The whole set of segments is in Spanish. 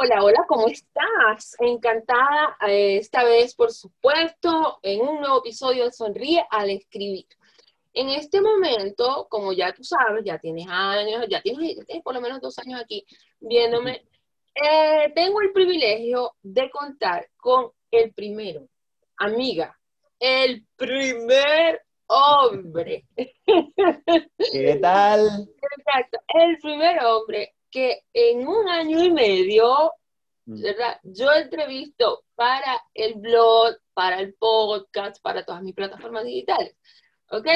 Hola, hola, ¿cómo estás? Encantada eh, esta vez, por supuesto, en un nuevo episodio de Sonríe al Escribir. En este momento, como ya tú sabes, ya tienes años, ya tienes, por lo menos dos años aquí viéndome, eh, tengo el privilegio de contar con el primero, amiga, el primer hombre. ¿Qué tal? Exacto, el primer hombre que en un año y medio, mm. ¿verdad? Yo entrevisto para el blog, para el podcast, para todas mis plataformas digitales, ¿ok?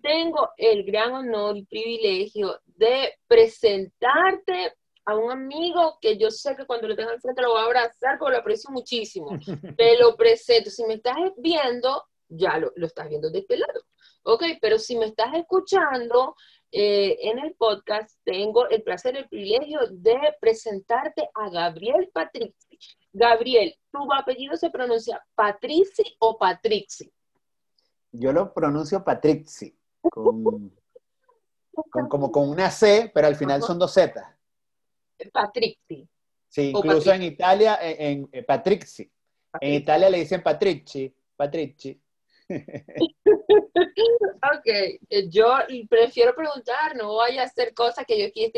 Tengo el gran honor y privilegio de presentarte a un amigo que yo sé que cuando lo tenga al frente lo voy a abrazar porque lo aprecio muchísimo. Te lo presento. Si me estás viendo, ya lo, lo estás viendo de este lado. ¿Ok? Pero si me estás escuchando, eh, en el podcast tengo el placer, el privilegio de presentarte a Gabriel Patrici. Gabriel, ¿tu apellido se pronuncia Patrici o Patrixi? Yo lo pronuncio Patrixi, con, como con una C, pero al final son dos Z. Patrixi. Sí, incluso en Italia, en, en Patrixi. En Italia le dicen Patrici, Patrici. Ok, eh, yo prefiero preguntar, no vaya a hacer cosas que yo quiera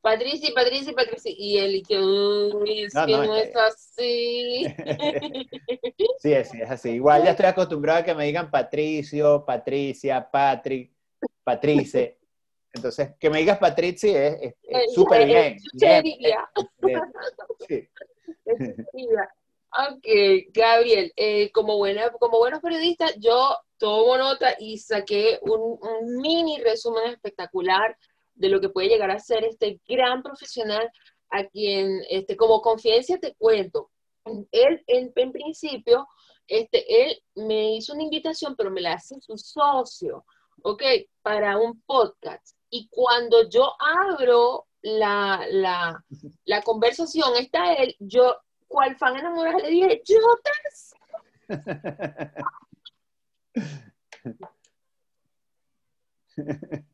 Patricia, Patricia, Patricia, y él, que, es no, que no, es así. sí, es, es así. Igual ya estoy acostumbrado a que me digan Patricio, Patricia, Patrick, Patrice. Entonces, que me digas Patricia es súper bien. Sí. Ok, Gabriel, eh, como, buena, como buenos periodistas, yo tomo nota y saqué un, mini resumen espectacular de lo que puede llegar a ser este gran profesional a quien, este, como confidencia te cuento, él en, principio, este, él me hizo una invitación, pero me la hace su socio, ¿ok? Para un podcast. Y cuando yo abro la, la, la conversación, está él, yo cual fan enamorada le dije, yo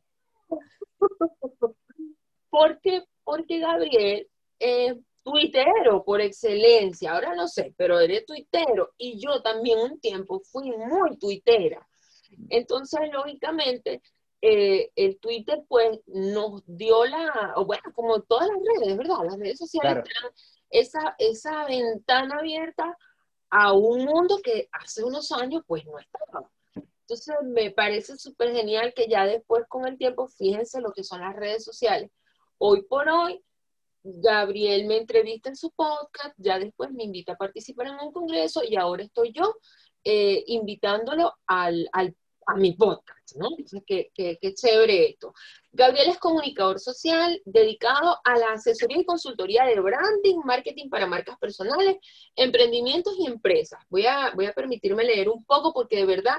porque, porque Gabriel es tuitero por excelencia, ahora no sé, pero eres tuitero y yo también un tiempo fui muy tuitera. Entonces, lógicamente, eh, el Twitter pues nos dio la, bueno, como todas las redes, ¿verdad? Las redes sociales esa, esa ventana abierta a un mundo que hace unos años pues no estaba. Entonces me parece súper genial que ya después con el tiempo, fíjense lo que son las redes sociales. Hoy por hoy, Gabriel me entrevista en su podcast, ya después me invita a participar en un congreso y ahora estoy yo eh, invitándolo al, al a mi podcast, ¿no? Entonces, qué, qué, qué, chévere esto. Gabriel es comunicador social dedicado a la asesoría y consultoría de branding, marketing para marcas personales, emprendimientos y empresas. Voy a, voy a permitirme leer un poco porque de verdad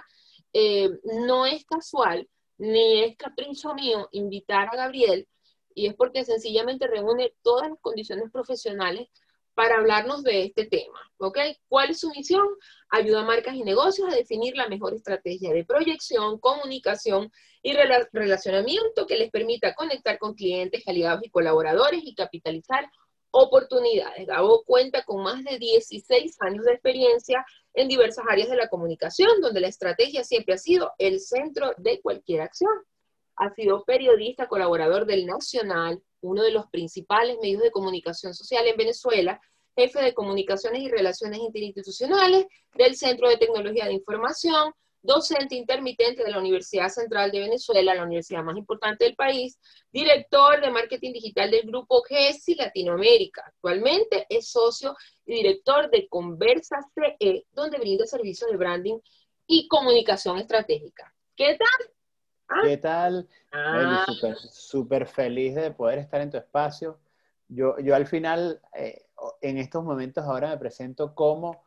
eh, no es casual ni es capricho mío invitar a Gabriel y es porque sencillamente reúne todas las condiciones profesionales para hablarnos de este tema, ¿ok? ¿Cuál es su misión? Ayuda a marcas y negocios a definir la mejor estrategia de proyección, comunicación y relacionamiento que les permita conectar con clientes, aliados y colaboradores y capitalizar oportunidades. Gabo cuenta con más de 16 años de experiencia en diversas áreas de la comunicación, donde la estrategia siempre ha sido el centro de cualquier acción. Ha sido periodista, colaborador del Nacional, uno de los principales medios de comunicación social en Venezuela, jefe de comunicaciones y relaciones interinstitucionales del Centro de Tecnología de Información, docente intermitente de la Universidad Central de Venezuela, la universidad más importante del país, director de marketing digital del grupo GESI Latinoamérica. Actualmente es socio y director de Conversa CE, donde brinda servicios de branding y comunicación estratégica. ¿Qué tal? Ah. ¿Qué tal? Ah. Súper feliz de poder estar en tu espacio. Yo, yo al final, eh, en estos momentos ahora me presento como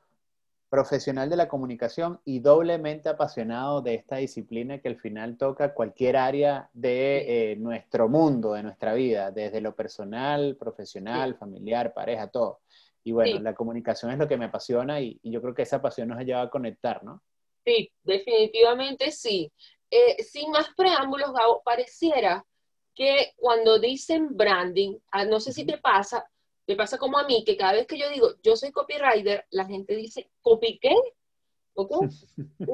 profesional de la comunicación y doblemente apasionado de esta disciplina que al final toca cualquier área de eh, nuestro mundo, de nuestra vida, desde lo personal, profesional, familiar, pareja, todo. Y bueno, la comunicación es lo que me apasiona y, y, yo creo que esa pasión nos ha llevado a conectar, ¿no? Sí, definitivamente sí. Eh, sin más preámbulos, Gabo, pareciera que cuando dicen branding, ah, no sé si te pasa, Me pasa como a mí, que cada vez que yo digo, yo soy copywriter, la gente dice, ¿copy qué? ¿Ok? la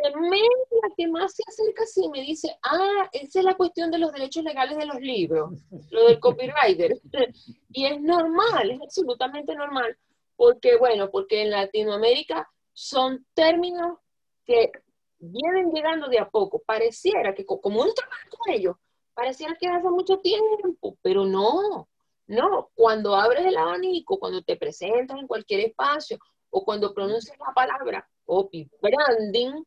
que más se acerca así me dice, ah, esa es la cuestión de los derechos legales de los libros, lo del copywriter. y es normal, es absolutamente normal, porque bueno, porque en Latinoamérica son términos que vienen llegando de a poco. Pareciera que como uno trabaja con ellos, pareciera que hace mucho tiempo, pero no, no. Cuando abres el abanico, cuando te presentas en cualquier espacio o cuando pronuncias la palabra copy branding,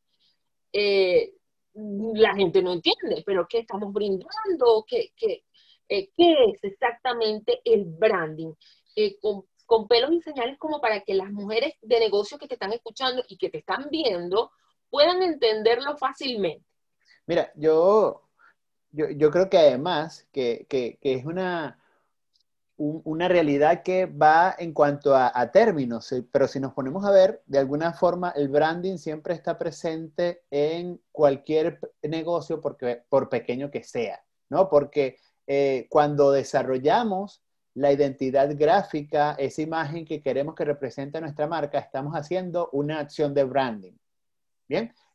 eh, la gente no entiende, pero ¿qué estamos brindando? ¿Qué, qué, eh, ¿qué es exactamente el branding? Eh, con, con, pelos y señales como para que las mujeres de negocio que te están escuchando y que te están viendo puedan entenderlo fácilmente. Mira, yo, yo, creo que además que, es una, una realidad que va en cuanto a, términos, pero si nos ponemos a ver, de alguna forma el branding siempre está presente en cualquier negocio, porque, por pequeño que sea, ¿no? Porque eh, cuando desarrollamos la identidad gráfica, esa imagen que queremos que represente nuestra marca, estamos haciendo una acción de branding.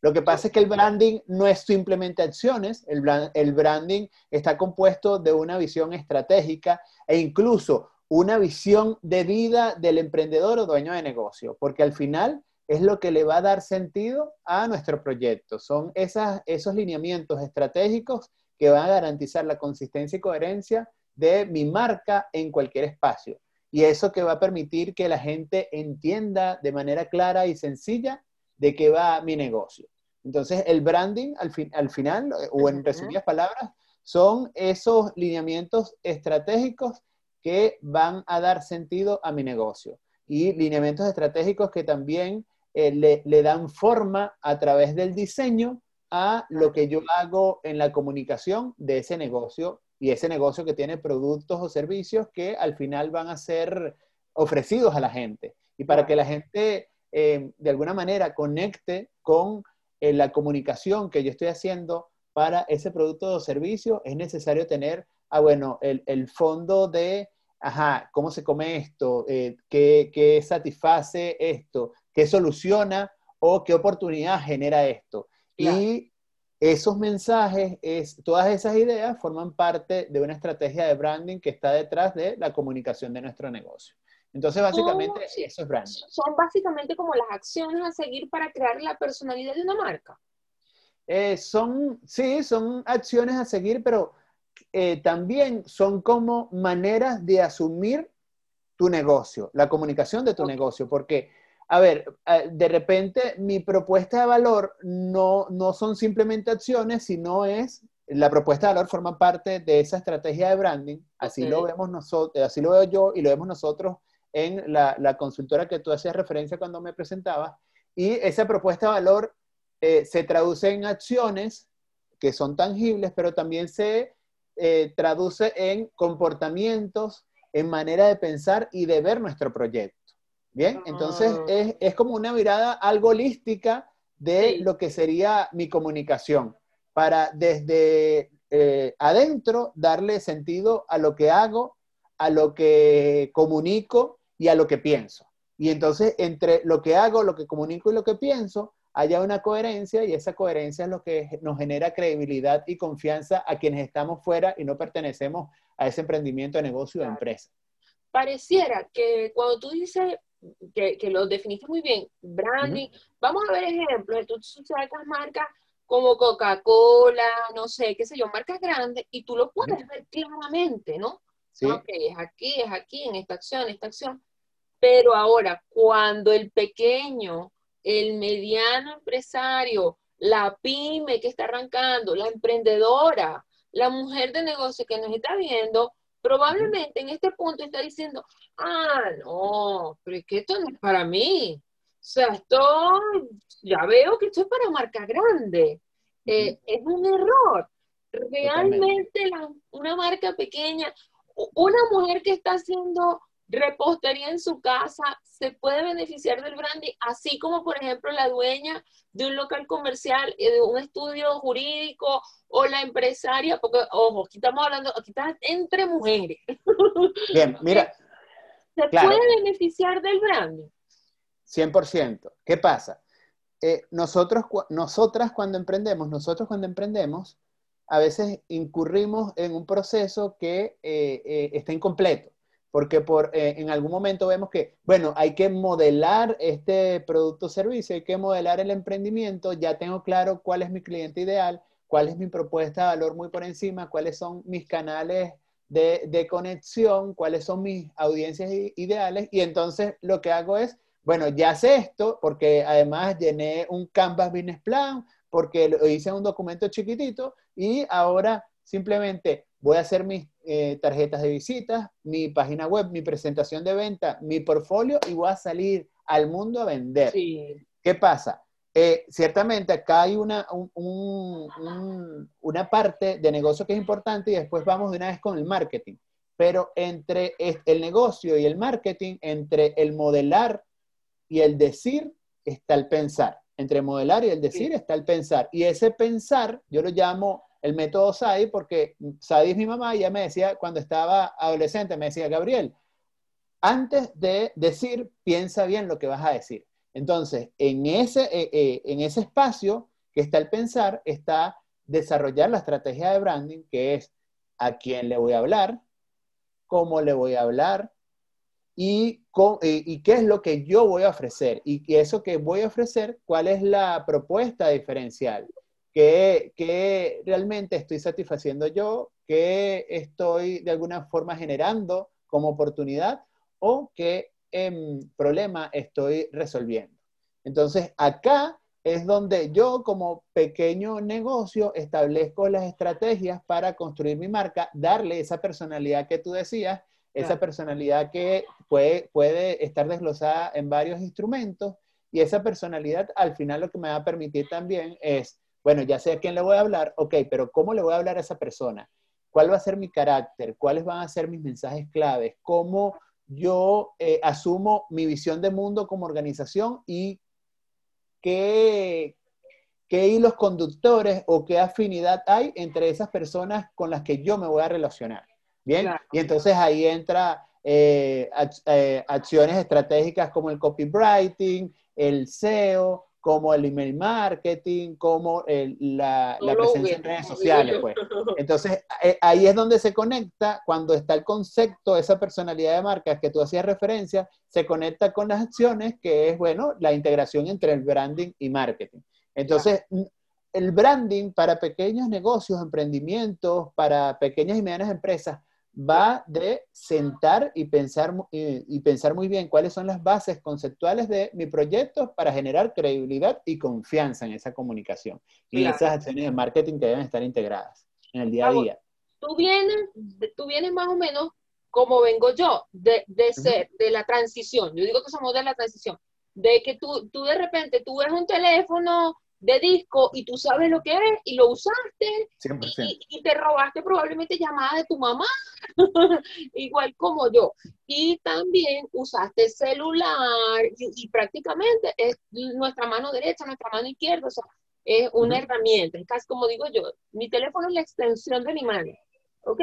Lo que pasa es que el branding no es simplemente acciones, el, el branding está compuesto de una visión estratégica e incluso una visión de vida del emprendedor o dueño de negocio, porque al final es lo que le va a dar sentido a nuestro proyecto. Son esas, esos lineamientos estratégicos que van a garantizar la consistencia y coherencia de mi marca en cualquier espacio. Y eso que va a permitir que la gente entienda de manera clara y sencilla de qué va mi negocio. Entonces, el branding al, al final, o en resumidas palabras, son esos lineamientos estratégicos que van a dar sentido a mi negocio. Y lineamientos estratégicos que también eh, le, le, dan forma a través del diseño a lo que yo hago en la comunicación de ese negocio y ese negocio que tiene productos o servicios que al final van a ser ofrecidos a la gente. Y para que la gente eh, de alguna manera conecte con eh, la comunicación que yo estoy haciendo para ese producto o servicio, es necesario tener, ah, bueno, el, fondo de, ajá, ¿cómo se come esto? Eh, ¿qué, satisface esto? ¿Qué soluciona o qué oportunidad genera esto? Y esos mensajes, es, todas esas ideas forman parte de una estrategia de branding que está detrás de la comunicación de nuestro negocio. Entonces, básicamente, eso es branding. Son básicamente como las acciones a seguir para crear la personalidad de una marca. Eh, son, sí, son acciones a seguir, pero eh, también son como maneras de asumir tu negocio, la comunicación de tu negocio, porque, a ver, eh, de repente mi propuesta de valor no, no son simplemente acciones, sino es, la propuesta de valor forma parte de esa estrategia de branding, así lo vemos nosotros, así lo veo yo y lo vemos nosotros en la, consultora que tú hacías referencia cuando me presentabas, y esa propuesta de valor eh, se traduce en acciones que son tangibles, pero también se eh, traduce en comportamientos, en manera de pensar y de ver nuestro proyecto. Bien, entonces ah. es, como una mirada algo holística de lo que sería mi comunicación, para desde eh, adentro darle sentido a lo que hago, a lo que comunico y a lo que pienso. Y entonces, entre lo que hago, lo que comunico y lo que pienso, haya una coherencia y esa coherencia es lo que nos genera credibilidad y confianza a quienes estamos fuera y no pertenecemos a ese emprendimiento de negocio o empresa. Pareciera que cuando tú dices que, que lo definiste muy bien, branding, vamos a ver ejemplos, tú sabes las marcas como Coca-Cola, no sé, qué sé yo, marcas grandes, y tú lo puedes ver claramente, ¿no? Sí. Ok, es aquí, es aquí, en esta acción, esta acción. Pero ahora, cuando el pequeño, el mediano empresario, la pyme que está arrancando, la emprendedora, la mujer de negocio que nos está viendo, probablemente en este punto está diciendo, ah, no, pero es que esto no es para mí. O sea, esto, ya veo que esto es para marca grande. Eh, es un error. Realmente una marca pequeña, una mujer que está haciendo repostería en su casa se puede beneficiar del branding, así como por ejemplo la dueña de un local comercial, eh, de un estudio jurídico o la empresaria, porque ojo, aquí estamos hablando, aquí está entre mujeres. Bien, mira. ¿Se puede beneficiar del branding? 100%. ¿Qué pasa? Eh, nosotros, nosotras cuando emprendemos, nosotros cuando emprendemos, a veces incurrimos en un proceso que eh, eh, está incompleto, porque por, en algún momento vemos que, bueno, hay que modelar este producto o servicio, hay que modelar el emprendimiento, ya tengo claro cuál es mi cliente ideal, cuál es mi propuesta de valor muy por encima, cuáles son mis canales de, de conexión, cuáles son mis audiencias ideales, y entonces lo que hago es bueno, ya sé esto porque además llené un Canvas Business Plan, porque lo hice un documento chiquitito y ahora simplemente voy a hacer mis eh, tarjetas de visitas, mi página web, mi presentación de venta, mi portfolio y voy a salir al mundo a vender. ¿Qué pasa? Eh, ciertamente acá hay una, una parte de negocio que es importante y después vamos de una vez con el marketing. Pero entre el negocio y el marketing, entre el modelar y el decir está el pensar. Entre modelar y el decir está el pensar. Y ese pensar, yo lo llamo el método SAI porque SAI es mi mamá y ella me decía, cuando estaba adolescente, me decía, Gabriel, antes de decir, piensa bien lo que vas a decir. Entonces, en ese, eh, eh, en ese espacio que está el pensar, está desarrollar la estrategia de branding, que es a quién le voy a hablar, cómo le voy a hablar, y, y, qué es lo que yo voy a ofrecer. Y eso que voy a ofrecer, cuál es la propuesta diferencial. ¿Qué, qué realmente estoy satisfaciendo yo? ¿Qué estoy de alguna forma generando como oportunidad? ¿O qué em, problema estoy resolviendo? Entonces, acá es donde yo como pequeño negocio establezco las estrategias para construir mi marca, darle esa personalidad que tú decías esa personalidad que puede, puede estar desglosada en varios instrumentos y esa personalidad al final lo que me va a permitir también es, bueno, ya sé a quién le voy a hablar, ok, pero ¿cómo le voy a hablar a esa persona? ¿Cuál va a ser mi carácter? ¿Cuáles van a ser mis mensajes claves? ¿Cómo yo eh, asumo mi visión de mundo como organización y qué, qué hilos conductores o qué afinidad hay entre esas personas con las que yo me voy a relacionar? Bien, y entonces ahí entra eh, eh, acciones estratégicas como el copywriting, el SEO, como el email marketing, como la, presencia en redes sociales. Pues. Entonces, eh, ahí es donde se conecta, cuando está el concepto, esa personalidad de marca que tú hacías referencia, se conecta con las acciones, que es, bueno, la integración entre el branding y marketing. Entonces, el branding para pequeños negocios, emprendimientos, para pequeñas y medianas empresas, va de sentar y pensar, y, pensar muy bien cuáles son las bases conceptuales de mi proyecto para generar credibilidad y confianza en esa comunicación y esas acciones de marketing que deben estar integradas en el día a día. Tú vienes, tú vienes más o menos como vengo yo, de, de ser, de la transición. Yo digo que somos de la transición. De que tú, tú de repente, tú ves un teléfono de disco y tú sabes lo que es y lo usaste y, te robaste probablemente llamada de tu mamá, igual como yo. Y también usaste celular y, prácticamente es nuestra mano derecha, nuestra mano izquierda, o sea, es una herramienta, es casi como digo yo, mi teléfono es la extensión de mi mano, ¿ok?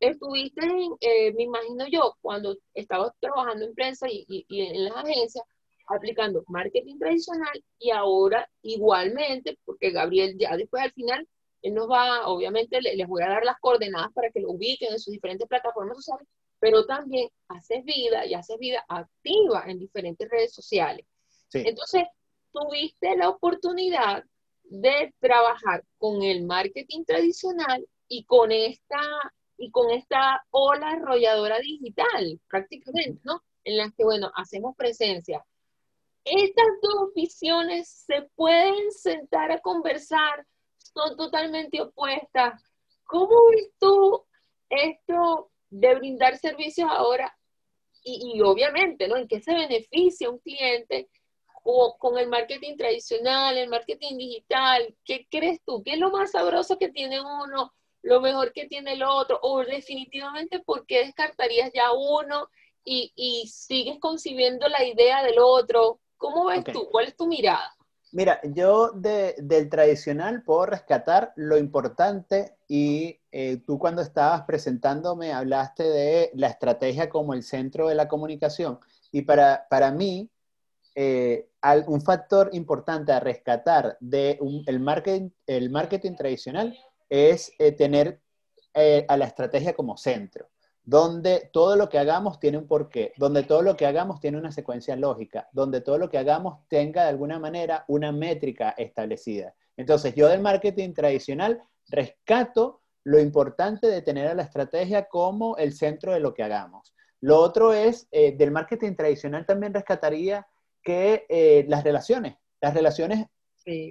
Estuviste, eh, me imagino yo, cuando estabas trabajando en prensa y, y en las agencias, aplicando marketing tradicional y ahora igualmente, porque Gabriel ya después al final, él nos va, obviamente les voy a dar las coordenadas para que lo ubiquen en sus diferentes plataformas sociales, pero también haces vida y haces vida activa en diferentes redes sociales. Entonces, tuviste la oportunidad de trabajar con el marketing tradicional y con esta y con esta ola arrolladora digital, prácticamente, ¿no? En las que, bueno, hacemos presencia estas dos visiones se pueden sentar a conversar, son totalmente opuestas. ¿Cómo ves tú esto de brindar servicios ahora? Y, obviamente, ¿no? ¿En qué se beneficia un cliente o con el marketing tradicional, el marketing digital? ¿Qué crees tú? ¿Qué es lo más sabroso que tiene uno? ¿Lo mejor que tiene el otro? ¿O definitivamente por qué descartarías ya uno y, y sigues concibiendo la idea del otro? ¿Cómo ves tú? ¿Cuál es tu mirada? Mira, yo del tradicional puedo rescatar lo importante y eh, tú cuando estabas presentándome hablaste de la estrategia como el centro de la comunicación y para, para mí eh, un factor importante a rescatar del de el, marketing, el marketing tradicional es eh, tener a la estrategia como centro donde todo lo que hagamos tiene un porqué, donde todo lo que hagamos tiene una secuencia lógica, donde todo lo que hagamos tenga de alguna manera una métrica establecida. Entonces, yo del marketing tradicional rescato lo importante de tener a la estrategia como el centro de lo que hagamos. Lo otro es, eh, del marketing tradicional también rescataría que eh, las relaciones, las relaciones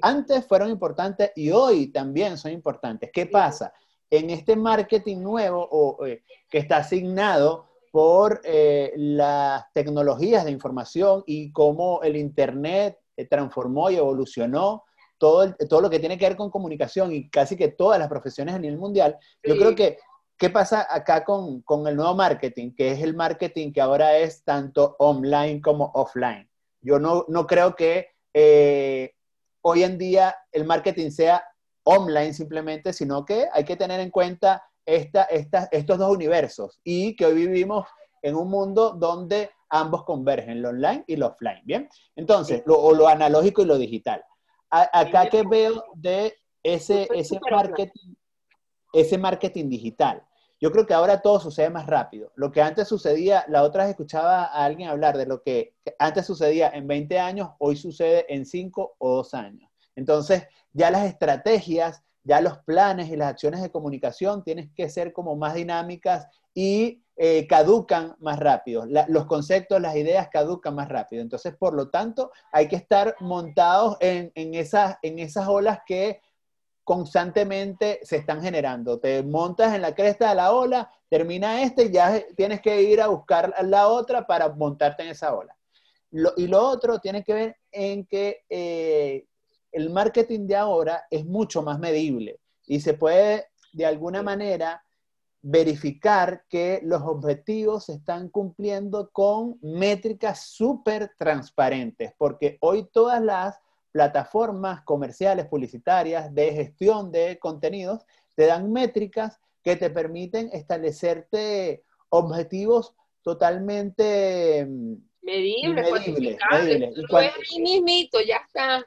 antes fueron importantes y hoy también son importantes. ¿Qué pasa? En este marketing nuevo o, eh, que está asignado por eh, las tecnologías de información y cómo el Internet eh, transformó y evolucionó todo, todo lo que tiene que ver con comunicación y casi que todas las profesiones a nivel mundial, yo creo que, ¿qué pasa acá con, con, el nuevo marketing? Que es el marketing que ahora es tanto online como offline. Yo no, no creo que hoy en día el marketing sea online simplemente, sino que hay que tener en cuenta esta, estos dos universos y que hoy vivimos en un mundo donde ambos convergen, lo online y lo offline, ¿bien? Entonces, lo, o lo analógico y lo digital. acá que veo de ese, ese, marketing, ese marketing digital. Yo creo que ahora todo sucede más rápido. Lo que antes sucedía, la otra vez escuchaba a alguien hablar de lo que antes sucedía en 20 años, hoy sucede en 5 o 2 años. Entonces, ya las estrategias, ya los planes y las acciones de comunicación tienen que ser como más dinámicas y eh, caducan más rápido. los conceptos, las ideas caducan más rápido. Entonces, por lo tanto, hay que estar montados en, esas, en esas olas que constantemente se están generando. Te montas en la cresta de la ola, termina este y ya tienes que ir a buscar la otra para montarte en esa ola. y lo otro tiene que ver en que eh, el marketing de ahora es mucho más medible y se puede de alguna manera verificar que los objetivos se están cumpliendo con métricas súper transparentes, porque hoy todas las plataformas comerciales, publicitarias, de gestión de contenidos, te dan métricas que te permiten establecerte objetivos totalmente mm, medibles, medibles, medibles. Y ya está.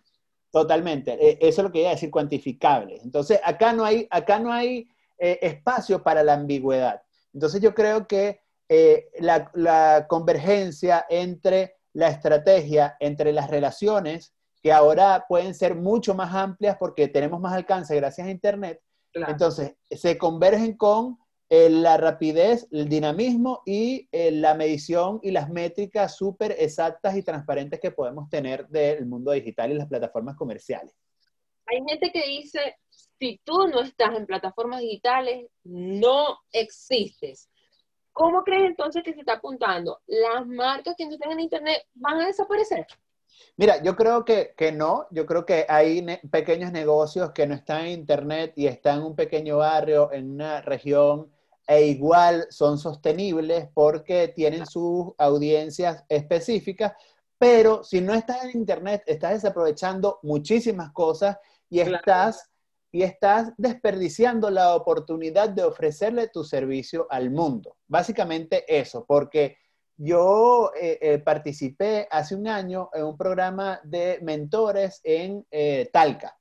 Totalmente. E, eso es lo que iba a decir, cuantificable. Entonces, acá no hay, acá no hay eh, espacio para la ambigüedad. Entonces, yo creo que eh, la, convergencia entre la estrategia, entre las relaciones, que ahora pueden ser mucho más amplias porque tenemos más alcance gracias a Internet, entonces se convergen con eh, la rapidez, el dinamismo y eh, la medición y las métricas súper exactas y transparentes que podemos tener del mundo digital y las plataformas comerciales. Hay gente que dice, si tú no estás en plataformas digitales, no existes. ¿Cómo crees entonces que se está apuntando? ¿Las marcas que no están en Internet van a desaparecer? Mira, yo creo que, que no, yo creo que hay pequeños negocios que no están en Internet y están en un pequeño barrio, en una región e igual son sostenibles porque tienen sus audiencias específicas, pero si no estás en Internet, estás desaprovechando muchísimas cosas y estás, y estás desperdiciando la oportunidad de ofrecerle tu servicio al mundo. Básicamente eso, porque yo eh, eh, participé hace un año en un programa de mentores en eh, Talca.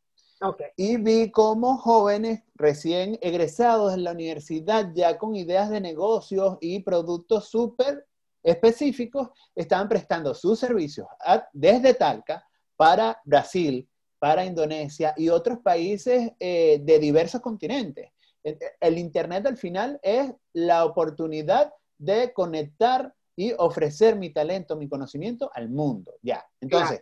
Y vi cómo jóvenes recién egresados en la universidad, ya con ideas de negocios y productos súper específicos, estaban prestando sus servicios desde Talca para Brasil, para Indonesia y otros países eh, de diversos continentes. El Internet al final es la oportunidad de conectar y ofrecer mi talento, mi conocimiento al mundo. Ya. Entonces,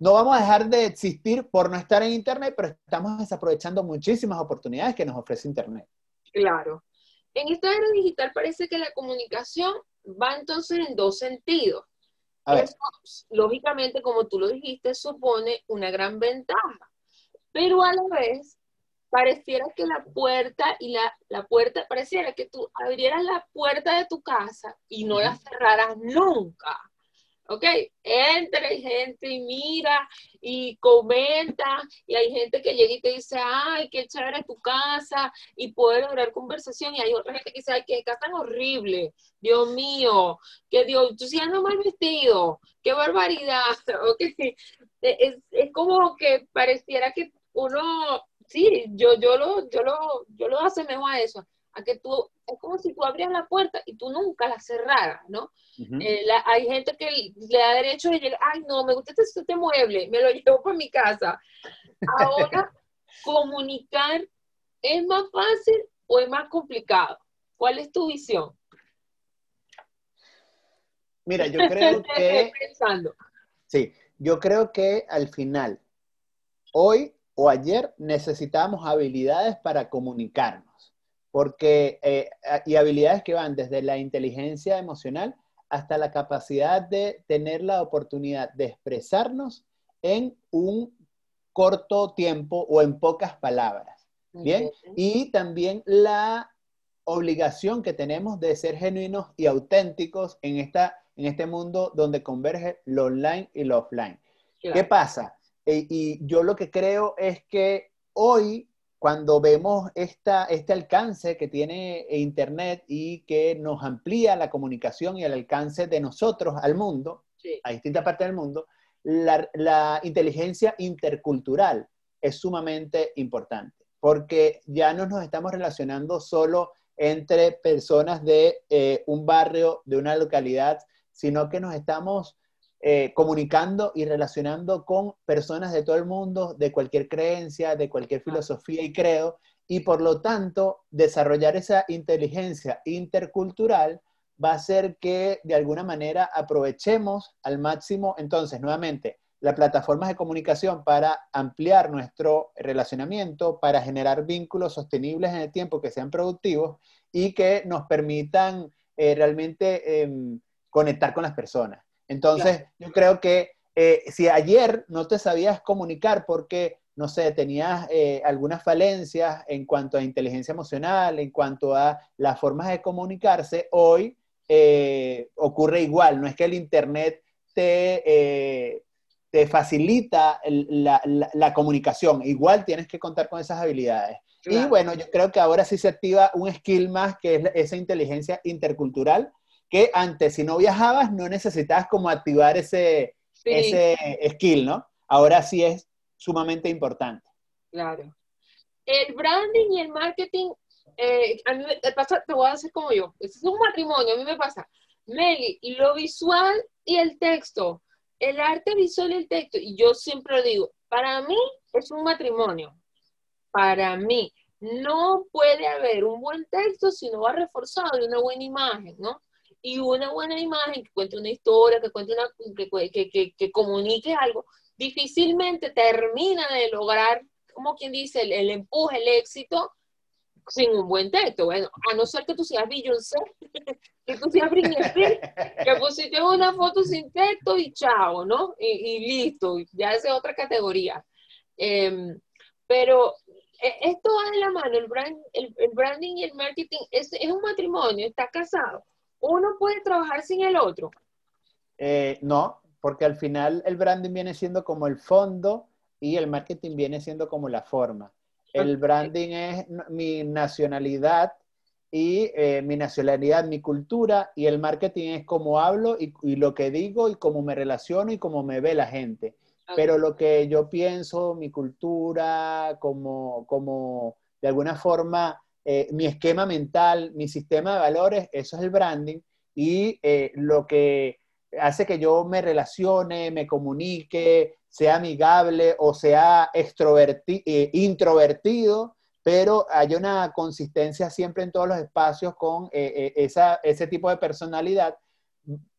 no vamos a dejar de existir por no estar en Internet, pero estamos desaprovechando muchísimas oportunidades que nos ofrece Internet. Claro. En esta era digital parece que la comunicación va entonces en dos sentidos. Eso, lógicamente, como tú lo dijiste, supone una gran ventaja, pero a la vez pareciera que la puerta y la, la puerta, pareciera que tú abrieras la puerta de tu casa y no la cerraras nunca. ¿Ok? Entra gente y mira y comenta y hay gente que llega y te dice, ay, qué chévere tu casa y puede lograr conversación y hay otra gente que dice, ay, qué casa tan horrible, Dios mío, que Dios, tú sí andas mal vestido, qué barbaridad, ¿ok? Es, es como que pareciera que uno, sí, yo, yo, lo, yo, lo, yo lo asemejo a eso, a que tú, es como si tú abrieras la puerta y tú nunca la cerraras, ¿no? Eh, hay gente que le da derecho de llegar, ay, no, me gusta este, este mueble, me lo llevo para mi casa. Ahora, comunicar es más fácil o es más complicado. ¿Cuál es tu visión? Mira, yo creo que... Sí, yo creo que al final, hoy o ayer necesitamos habilidades para comunicarnos porque, eh, y habilidades que van desde la inteligencia emocional hasta la capacidad de tener la oportunidad de expresarnos en un corto tiempo o en pocas palabras. Bien, y también la obligación que tenemos de ser genuinos y auténticos en, esta, en este mundo donde converge lo online y lo offline. ¿Qué pasa? Eh, y yo lo que creo es que hoy cuando vemos esta, este alcance que tiene Internet y que nos amplía la comunicación y el alcance de nosotros al mundo, a distintas partes del mundo, la, inteligencia intercultural es sumamente importante, porque ya no nos estamos relacionando solo entre personas de eh, un barrio, de una localidad, sino que nos estamos eh, comunicando y relacionando con personas de todo el mundo, de cualquier creencia, de cualquier filosofía y credo, y por lo tanto desarrollar esa inteligencia intercultural va a hacer que de alguna manera aprovechemos al máximo, entonces, nuevamente, las plataformas de comunicación para ampliar nuestro relacionamiento, para generar vínculos sostenibles en el tiempo que sean productivos y que nos permitan eh, realmente em, conectar con las personas. Entonces, yo creo que eh, si ayer no te sabías comunicar porque, no sé, tenías eh, algunas falencias en cuanto a inteligencia emocional, en cuanto a las formas de comunicarse, hoy eh, ocurre igual. No es que el Internet te, te facilita la, comunicación, igual tienes que contar con esas habilidades. Y bueno, yo creo que ahora sí se activa un skill más que es esa inteligencia intercultural que antes, si no viajabas, no necesitabas como activar ese, ese skill, ¿no? Ahora sí es sumamente importante. Claro. El branding y el marketing, eh, a mí me pasa, te voy a hacer como yo, es un matrimonio, a mí me pasa, Meli, y lo visual y el texto, el arte visual y el texto, y yo siempre lo digo, para mí es un matrimonio, para mí. No puede haber un buen texto si no va reforzado de una buena imagen, ¿no? Y una buena imagen que cuente una historia, que cuente una, que, que, que, comunique algo, difícilmente termina de lograr, como quien dice, el, empuje, el éxito, sin un buen texto. Bueno, a no ser que tú seas Beyoncé, que tú seas Britney que pusiste una foto sin texto y chao, ¿no? Y, listo, ya es otra categoría. Em, pero e, esto va de la mano, el, brand, el, branding y el marketing es, es un matrimonio, está casado uno puede trabajar sin el otro. Eh, no, porque al final el branding viene siendo como el fondo y el marketing viene siendo como la forma. El branding es mi nacionalidad y eh, mi nacionalidad, mi cultura, y el marketing es cómo hablo y, lo que digo y cómo me relaciono y cómo me ve la gente. Pero lo que yo pienso, mi cultura, como, como de alguna forma eh, mi esquema mental, mi sistema de valores, eso es el branding, y eh, lo que hace que yo me relacione, me comunique, sea amigable o sea eh, introvertido, pero hay una consistencia siempre en todos los espacios con ese tipo de personalidad,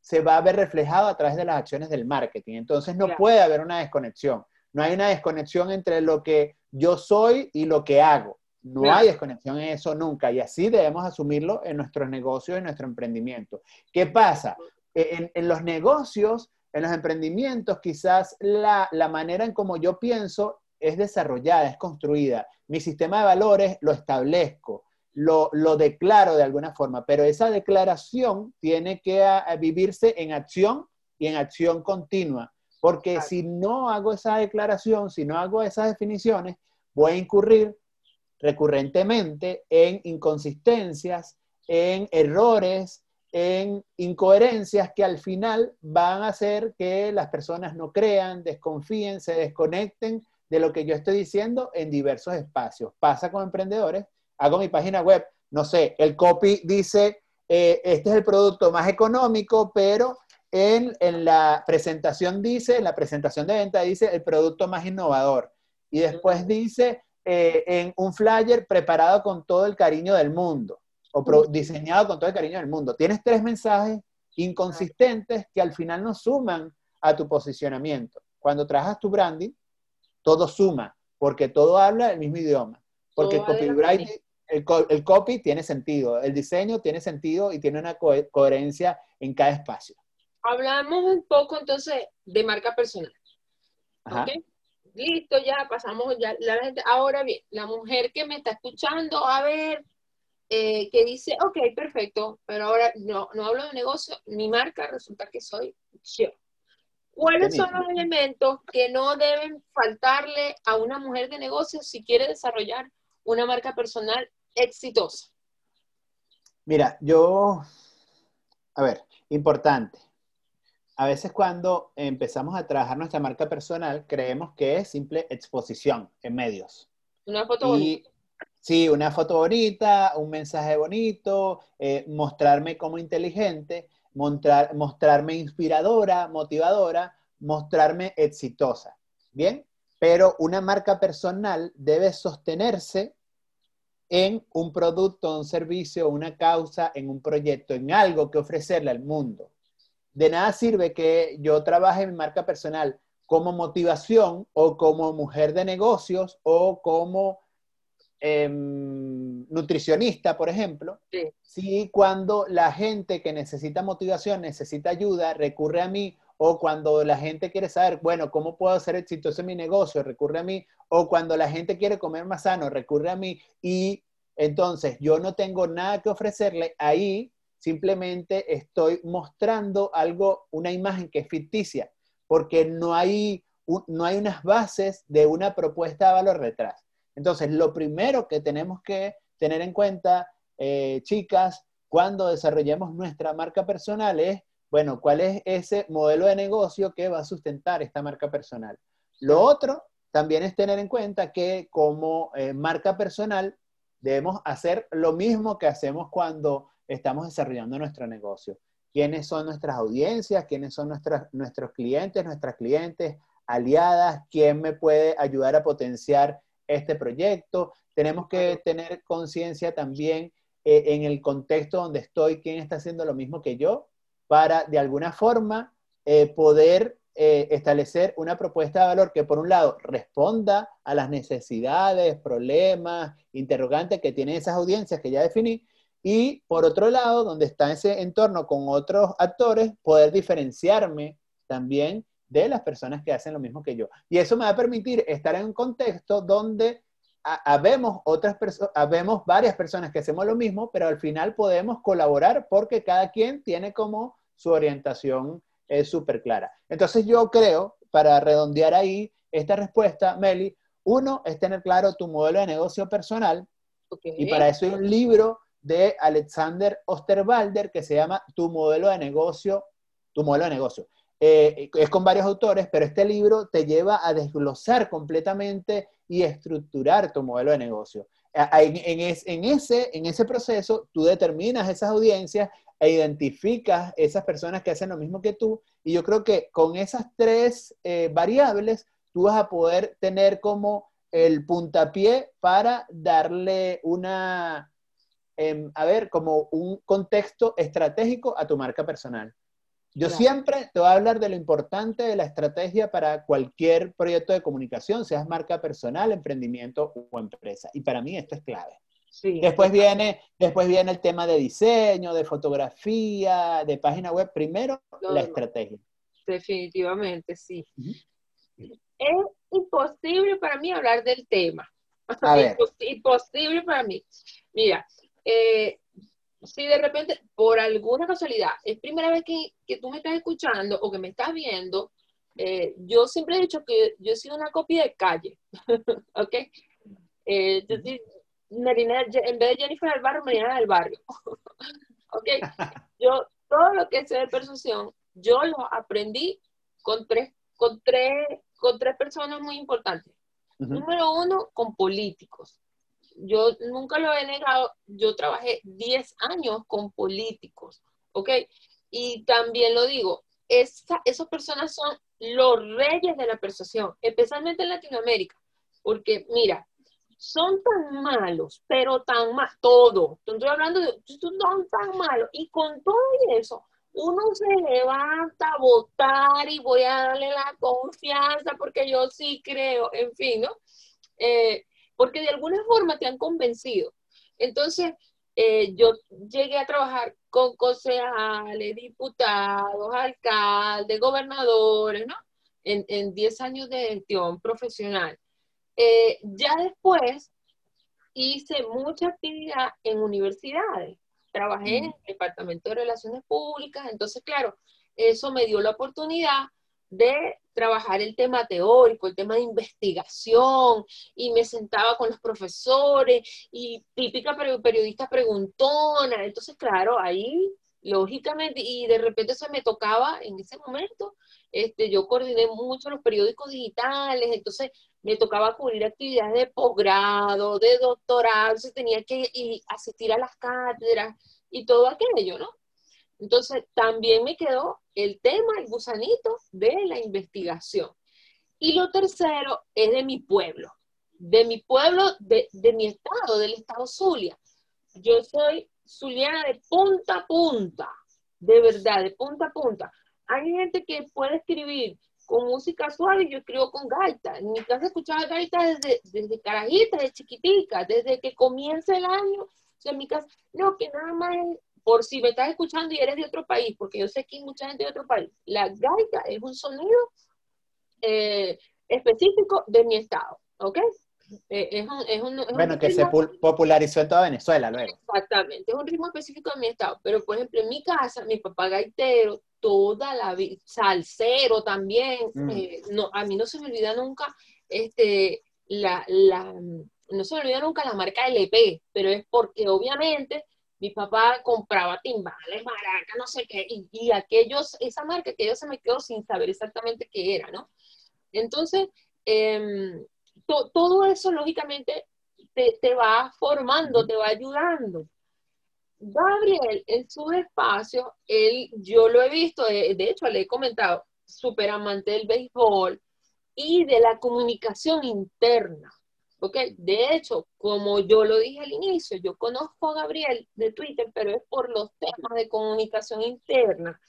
se va a ver reflejado a través de las acciones del marketing. Entonces no puede haber una desconexión. No hay una desconexión entre lo que yo soy y lo que hago. No hay desconexión en eso nunca y así debemos asumirlo en nuestros negocios, en nuestro emprendimiento. ¿Qué pasa? E, en, los negocios, en los emprendimientos, quizás la, manera en como yo pienso es desarrollada, es construida. Mi sistema de valores lo establezco, lo, declaro de alguna forma, pero esa declaración tiene que vivirse en acción y en acción continua. Porque si no hago esa declaración, si no hago esas definiciones, voy a incurrir recurrentemente en inconsistencias, en errores, en incoherencias que al final van a hacer que las personas no crean, desconfíen, se desconecten de lo que yo estoy diciendo en diversos espacios. Pasa con emprendedores, hago mi página web, no sé, el copy dice, eh, este es el producto más económico, pero en, la presentación dice, en la presentación de venta dice el producto más innovador. Y después dice eh, en un flyer preparado con todo el cariño del mundo o diseñado con todo el cariño del mundo. Tienes tres mensajes inconsistentes que al final no suman a tu posicionamiento. Cuando trabajas tu branding, todo suma, porque todo habla el mismo idioma. Porque el copyright, el, copy tiene sentido, el diseño tiene sentido y tiene una coherencia en cada espacio. Hablamos un poco entonces de marca personal. Listo, ya pasamos ya la gente. Ahora bien, la mujer que me está escuchando, a ver, eh, que dice, ok, perfecto, pero ahora no, no hablo de negocio, mi marca resulta que soy yo. ¿Cuáles son los elementos que no deben faltarle a una mujer de negocio si quiere desarrollar una marca personal exitosa? Mira, yo, a ver, importante. A veces cuando empezamos a trabajar nuestra marca personal, creemos que es simple exposición en medios. Una foto bonita. Sí, una foto bonita, un mensaje bonito, eh, mostrarme como inteligente, mostrar, mostrarme inspiradora, motivadora, mostrarme exitosa. ¿Bien? Pero una marca personal debe sostenerse en un producto, un servicio, una causa, en un proyecto, en algo que ofrecerle al mundo. De nada sirve que yo trabaje mi marca personal como motivación o como mujer de negocios o como Em, nutricionista, por ejemplo, si cuando la gente que necesita motivación, necesita ayuda, recurre a mí, o cuando la gente quiere saber, bueno, ¿cómo puedo ser exitoso en mi negocio? Recurre a mí, o cuando la gente quiere comer más sano, recurre a mí, y entonces yo no tengo nada que ofrecerle, ahí simplemente estoy mostrando algo, una imagen que es ficticia, porque no hay, no hay unas bases de una propuesta de valor detrás. Entonces, lo primero que tenemos que tener en cuenta, eh, chicas, cuando desarrollemos nuestra marca personal es, bueno, cuál es ese modelo de negocio que va a sustentar esta marca personal. Lo otro también es tener en cuenta que como eh, marca personal debemos hacer lo mismo que hacemos cuando estamos desarrollando nuestro negocio. ¿Quiénes son nuestras audiencias? ¿Quiénes son nuestros clientes, nuestras clientes, aliadas? ¿Quién me puede ayudar a potenciar este proyecto. Tenemos que tener conciencia también eh, en el contexto donde estoy, quién está haciendo lo mismo que yo, para de alguna forma eh, poder eh, establecer una propuesta de valor que por un lado responda a las necesidades, problemas, interrogantes que tienen esas audiencias que ya definí, y por otro lado, donde está ese entorno con otros actores, poder diferenciarme también de las personas que hacen lo mismo que yo. Y eso me va a permitir estar en un contexto donde habemos otras habemos varias personas que hacemos lo mismo, pero al final podemos colaborar porque cada quien tiene como su orientación eh, súper clara. Entonces yo creo, para redondear ahí esta respuesta, Meli, uno es tener claro tu modelo de negocio personal y para eso hay un libro de Alexander Osterwalder que se llama Tu modelo de negocio, tu modelo de negocio. Eh, es con varios autores, pero este libro te lleva a desglosar completamente y estructurar tu modelo de negocio. En, ese, en ese proceso, tú determinas esas audiencias e identificas esas personas que hacen lo mismo que tú. Y yo creo que con esas tres eh, variables, tú vas a poder tener como el puntapié para darle una, em, a ver, como un contexto estratégico a tu marca personal. Yo siempre te voy a hablar de lo importante de la estrategia para cualquier proyecto de comunicación, seas marca personal, emprendimiento o empresa. Y para mí esto es clave. después, viene, después viene el tema de diseño, de fotografía, de página web. Primero, la estrategia. Definitivamente, sí. Es imposible para mí hablar del tema. A ver. Imposible para mí. Mira, eh, si de repente, por alguna casualidad, es primera vez que, que tú me estás escuchando o que me estás viendo, eh, yo siempre he dicho que yo he sido una copia de calle, ¿ok? Eh, yo Marina, en vez de Jennifer del barrio, Marina del barrio, ¿ok? Yo, todo lo que sé de persuasión, yo lo aprendí con tres, con tres, con tres personas muy importantes. Número uno, con políticos. Yo nunca lo he negado, yo trabajé 10 años con políticos, ¿ok? Y también lo digo, esa, esas personas son los reyes de la persuasión, especialmente en Latinoamérica, porque mira, son tan malos, pero tan malos, todo, estoy hablando de, son tan malos, y con todo eso, uno se levanta a votar y voy a darle la confianza porque yo sí creo, en fin, ¿no? Eh, porque de alguna forma te han convencido. Entonces, eh, yo llegué a trabajar con concejales, diputados, alcaldes, gobernadores, ¿no? En 10 años de gestión profesional. Eh, ya después hice mucha actividad en universidades. Trabajé en el Departamento de Relaciones Públicas, entonces, claro, eso me dio la oportunidad de trabajar el tema teórico, el tema de investigación, y me sentaba con los profesores, y típica periodista preguntona, entonces, claro, ahí, lógicamente, y de repente se me tocaba en ese momento, este, yo coordiné mucho los periódicos digitales, entonces me tocaba cubrir actividades de posgrado, de doctorado, se tenía que ir, asistir a las cátedras y todo aquello, ¿no? Entonces, también me quedó el tema, el gusanito de la investigación. Y lo tercero es de mi pueblo, de mi pueblo, de, de mi estado, del estado Zulia. Yo soy zuliana de punta a punta, de verdad, de punta a punta. Hay gente que puede escribir con música suave, yo escribo con gaita. En mi casa escuchaba gaita desde, desde carajita, desde chiquitica, desde que comienza el año. O sea, en mi casa, no, que nada más por si me estás escuchando y eres de otro país, porque yo sé que hay mucha gente de otro país, la gaita es un sonido eh, específico de mi estado, ¿ok? Eh, es un, es un, bueno, que se popularizó en toda Venezuela luego. Exactamente, es un ritmo específico de mi estado, pero por ejemplo en mi casa, mi papá gaitero, toda la vida, salsero también, mm. eh, no, a mí no se me olvida nunca, este, la, la, no se me olvida nunca la marca LP, pero es porque obviamente mi papá compraba timbales, maracas, no sé qué, y, aquellos, esa marca que yo se me quedó sin saber exactamente qué era, ¿no? Entonces, em, todo eso lógicamente te, te, va formando, te va ayudando. Gabriel, en su espacio, él, yo lo he visto, de, hecho le he comentado, súper amante del béisbol y de la comunicación interna. ¿Ok? De hecho, como yo lo dije al inicio, yo conozco a Gabriel de Twitter, pero es por los temas de comunicación interna.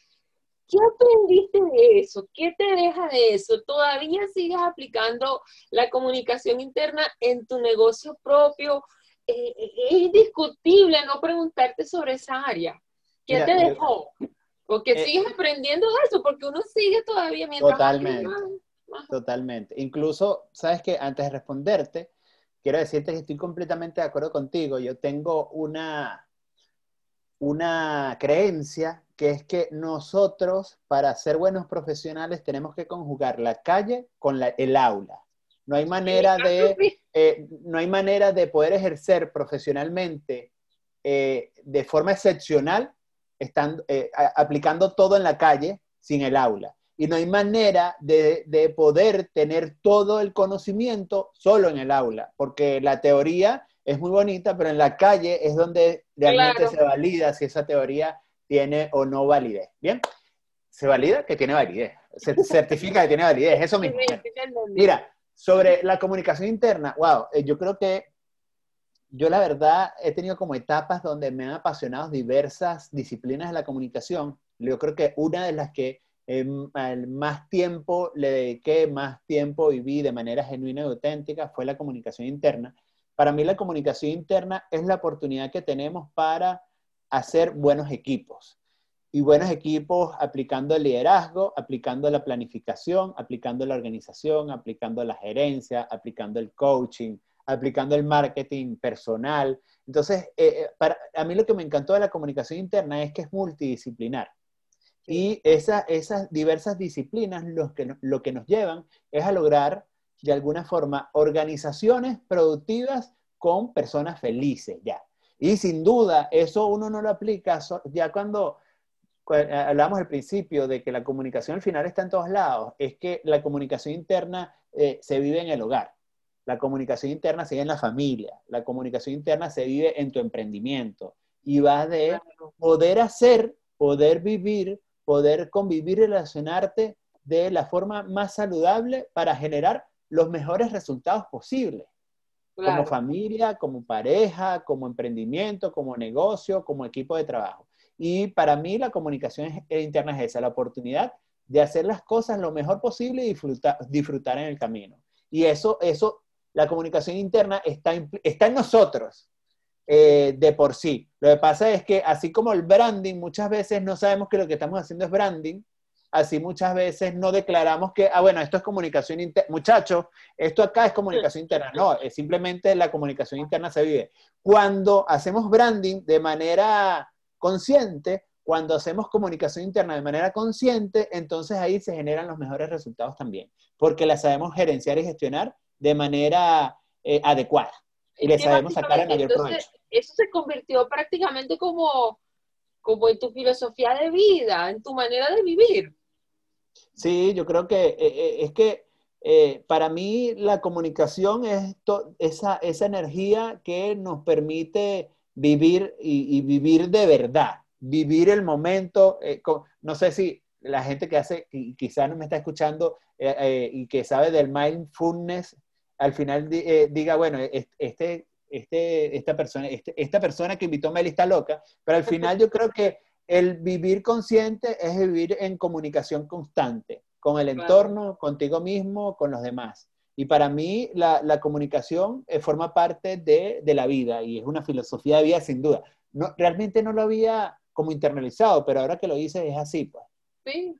¿Qué aprendiste de eso? ¿Qué te deja de eso? ¿Todavía sigues aplicando la comunicación interna en tu negocio propio? Eh, es indiscutible no preguntarte sobre esa área. ¿Qué te dejó? Porque eh, sigues aprendiendo eso, porque uno sigue todavía mientras... Totalmente, totalmente. Incluso, ¿sabes que Antes de responderte, quiero decirte que estoy completamente de acuerdo contigo. Yo tengo una, una creencia que es que nosotros, para ser buenos profesionales, tenemos que conjugar la calle con la, el aula. No hay manera de, eh, no hay manera de poder ejercer profesionalmente eh, de forma excepcional estando, eh, aplicando todo en la calle sin el aula. Y no hay manera de, de, poder tener todo el conocimiento solo en el aula, porque la teoría es muy bonita, pero en la calle es donde realmente se valida si esa teoría tiene o no validez. Bien, se valida que tiene validez, se certifica que tiene validez, eso mismo. Mira, sobre la comunicación interna, wow, eh, yo creo que yo la verdad he tenido como etapas donde me han apasionado diversas disciplinas de la comunicación. Yo creo que una de las que más tiempo le dediqué, más tiempo viví de manera genuina y auténtica fue la comunicación interna. Para mí la comunicación interna es la oportunidad que tenemos para hacer buenos equipos y buenos equipos aplicando el liderazgo, aplicando la planificación, aplicando la organización, aplicando la gerencia, aplicando el coaching, aplicando el marketing personal. Entonces, eh, para, a mí lo que me encantó de la comunicación interna es que es multidisciplinar. Y esas diversas disciplinas lo que, lo que nos llevan es a lograr, de alguna forma, organizaciones productivas con personas felices, ya. Y sin duda, eso uno no lo aplica ya cuando, eh, hablamos al principio de que la comunicación al final está en todos lados, es que la comunicación interna eh, se vive en el hogar, la comunicación interna se vive en la familia, la comunicación interna se vive en tu emprendimiento. Y va de poder hacer, poder vivir poder convivir y relacionarte de la forma más saludable para generar los mejores resultados posibles. Como familia, como pareja, como emprendimiento, como negocio, como equipo de trabajo. Y para mí la comunicación interna es esa, la oportunidad de hacer las cosas lo mejor posible y disfrutar, disfrutar en el camino. Y eso, eso, la comunicación interna está, está en nosotros. Eh, de por sí. Lo que pasa es que así como el branding, muchas veces no sabemos que lo que estamos haciendo es branding, así muchas veces no declaramos que, ah, bueno, esto es comunicación interna. Muchachos, esto acá es comunicación interna. No, es simplemente la comunicación interna se vive. Cuando hacemos branding de manera consciente, cuando hacemos comunicación interna de manera consciente, entonces ahí se generan los mejores resultados también, porque la sabemos gerenciar y gestionar de manera eh, adecuada y le sabemos sacar el mayor provecho. Eso se convirtió prácticamente como, como en tu filosofía de vida, en tu manera de vivir. Sí, yo creo que eh, eh, es que eh, para mí la comunicación es esa, esa energía que nos permite vivir y, vivir de verdad, vivir el momento. no sé si la gente que hace, quizás no me está escuchando y que sabe del mindfulness, al final eh, diga, bueno, este, este, esta, persona, este, esta persona que invitó a Meli está loca, pero al final yo creo que el vivir consciente es vivir en comunicación constante con el entorno, contigo mismo, con los demás. Y para mí la, la comunicación eh, forma parte de, de, la vida y es una filosofía de vida sin duda. No, realmente no lo había como internalizado, pero ahora que lo hice es así. Pues. Sí,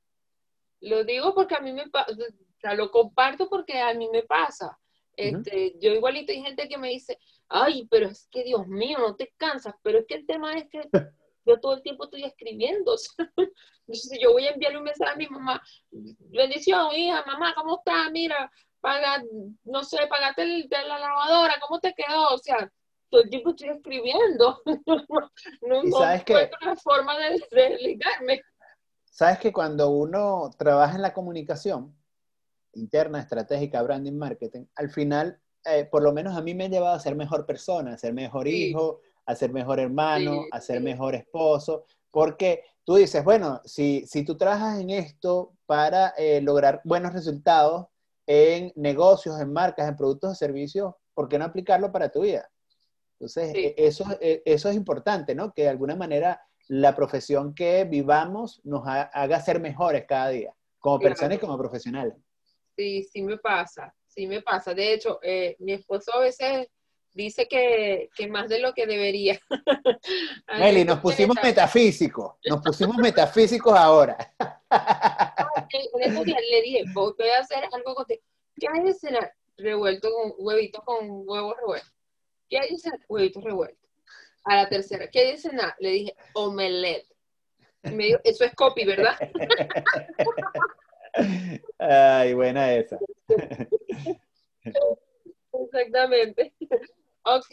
lo digo porque a mí me pasa, o sea, lo comparto porque a mí me pasa. Este, Yo igualito hay gente que me dice, ay, pero es que Dios mío, no te cansas, pero es que el tema es que yo todo el tiempo estoy escribiendo. Entonces, yo voy a enviarle un mensaje a mi mamá, bendición, hija, mamá, ¿cómo estás? Mira, paga, no sé, pagaste el, de la lavadora, ¿cómo te quedó? O sea, todo el tiempo estoy escribiendo. no, no sabes una forma de, de Sabes que cuando uno trabaja en la comunicación, interna, estratégica, branding, marketing, al final, eh, por lo menos a mí me ha llevado a ser mejor persona, a ser mejor hijo, a ser mejor hermano, a ser mejor esposo, porque tú dices, bueno, si, si tú trabajas en esto para eh, lograr buenos resultados en negocios, en marcas, en productos o servicios, ¿por qué no aplicarlo para tu vida? Entonces, e, eso, e, eso es importante, ¿no? Que de alguna manera la profesión que vivamos nos haga ser mejores cada día, como personas y como profesionales. Sí, sí me pasa, sí me pasa. De hecho, eh, mi esposo a veces dice que, más de lo que debería. Meli, nos pusimos metafísicos, nos pusimos metafísicos ahora. en esos días le dije, voy a hacer algo contigo. ¿Qué hay de cenar? Revuelto con huevitos con huevos revueltos. ¿Qué hay de cenar? Huevitos revueltos. A la tercera, ¿qué hay de cenar? Le dije, omelette. me dijo, eso es copy, ¿verdad? Ay, buena esa. Exactamente. Ok.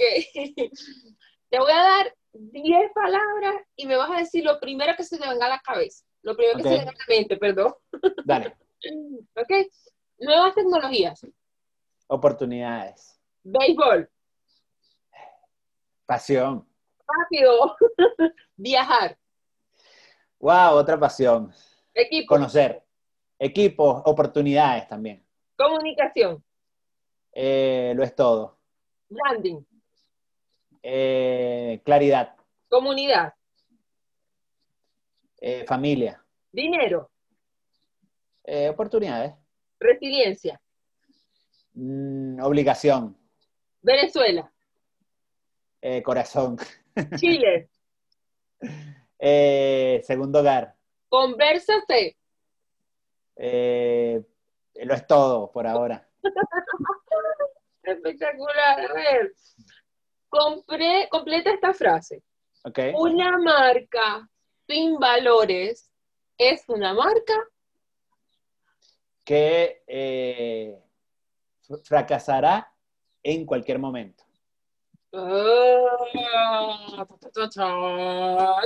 Te voy a dar 10 palabras y me vas a decir lo primero que se te venga a la cabeza. Lo primero que se te venga a la mente, perdón. Dale. Ok. Nuevas tecnologías. Oportunidades. Béisbol. Pasión. Rápido. Viajar. Wow, otra pasión. Equipo. Conocer. Equipos, oportunidades también. Comunicación. Eh, lo es todo. Branding. Eh, claridad. Comunidad. Eh, familia. Dinero. oportunidades. Resiliencia. Mm, obligación. Venezuela. corazón. Chile. segundo hogar. Conversate. Eh, lo es todo por ahora. Espectacular. A ver, compré, completa esta frase. Okay. Una marca sin valores es una marca que eh, fracasará en cualquier momento. Ah,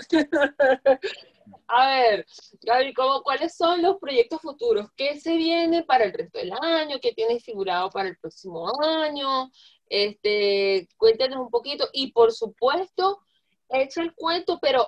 A ver, Gaby, ¿cuáles son los proyectos futuros? ¿Qué se viene para el resto del año? ¿Qué tienes figurado para el próximo año? Este, cuéntanos un poquito. Y por supuesto, echa el cuento, pero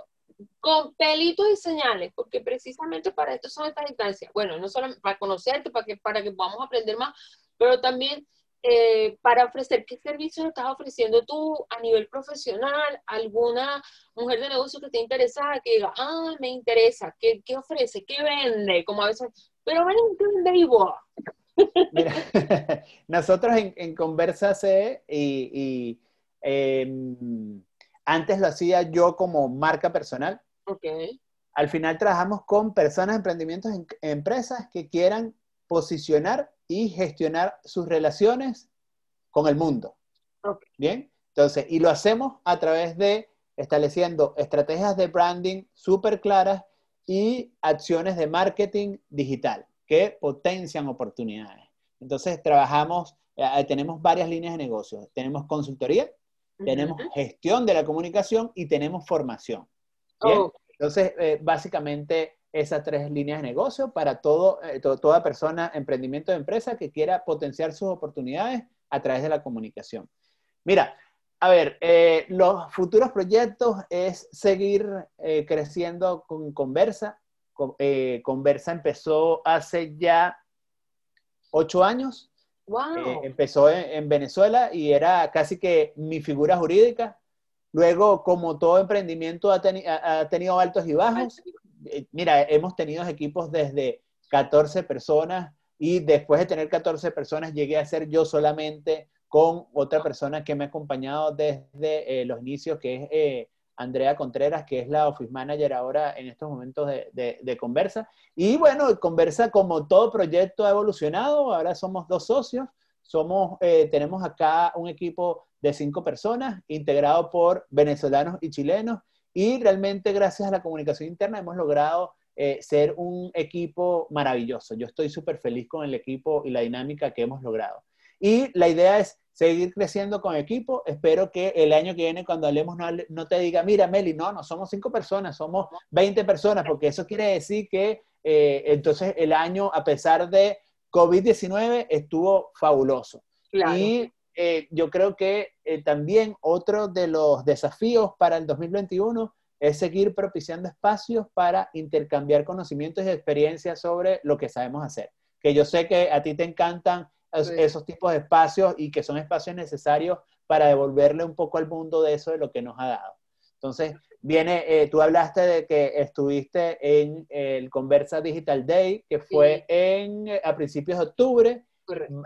con pelitos y señales, porque precisamente para esto son estas instancias. Bueno, no solo para conocerte, para que, para que podamos aprender más, pero también eh, para ofrecer qué servicios estás ofreciendo tú a nivel profesional, alguna mujer de negocio que esté interesada, que diga, ah, me interesa, ¿qué, qué ofrece? ¿Qué vende? Como a veces, pero ven, vende y vos. Mira, nosotros en, en Conversa C y, y em, antes lo hacía yo como marca personal. Ok. Al final trabajamos con personas, emprendimientos, en, empresas que quieran posicionar y gestionar sus relaciones con el mundo. Bien, entonces, y lo hacemos a través de estableciendo estrategias de branding súper claras y acciones de marketing digital que potencian oportunidades. Entonces, trabajamos, eh, tenemos varias líneas de negocio. Tenemos consultoría, tenemos gestión de la comunicación y tenemos formación. Oh. Entonces, eh, básicamente esas tres líneas de negocio para todo, eh, toda persona, emprendimiento de empresa que quiera potenciar sus oportunidades a través de la comunicación. Mira, a ver, eh, los futuros proyectos es seguir eh, creciendo con Conversa. Conversa empezó hace ya ocho años. Wow. empezó en, Venezuela y era casi que mi figura jurídica. Luego, como todo emprendimiento ha, ha tenido altos y bajos, mira, hemos tenido equipos desde 14 personas y después de tener 14 personas llegué a ser yo solamente con otra persona que me ha acompañado desde eh, los inicios, que es eh, Andrea Contreras, que es la Office Manager ahora en estos momentos de, de, Conversa. Y bueno, Conversa como todo proyecto ha evolucionado, ahora somos dos socios, somos, tenemos acá un equipo de cinco personas integrado por venezolanos y chilenos y realmente gracias a la comunicación interna hemos logrado eh, ser un equipo maravilloso. Yo estoy súper feliz con el equipo y la dinámica que hemos logrado. Y la idea es seguir creciendo con equipo. Espero que el año que viene, cuando hablemos, no, te diga, mira, Meli, no, no somos cinco personas, somos 20 personas, porque eso quiere decir que eh, entonces el año, a pesar de COVID-19, estuvo fabuloso. Y eh, yo creo que eh, también otro de los desafíos para el 2021 es seguir propiciando espacios para intercambiar conocimientos y experiencias sobre lo que sabemos hacer. Que yo sé que a ti te encantan esos tipos de espacios y que son espacios necesarios para devolverle un poco al mundo de eso de lo que nos ha dado. Entonces, viene, eh, tú hablaste de que estuviste en el Conversa Digital Day, que fue en, a principios de octubre,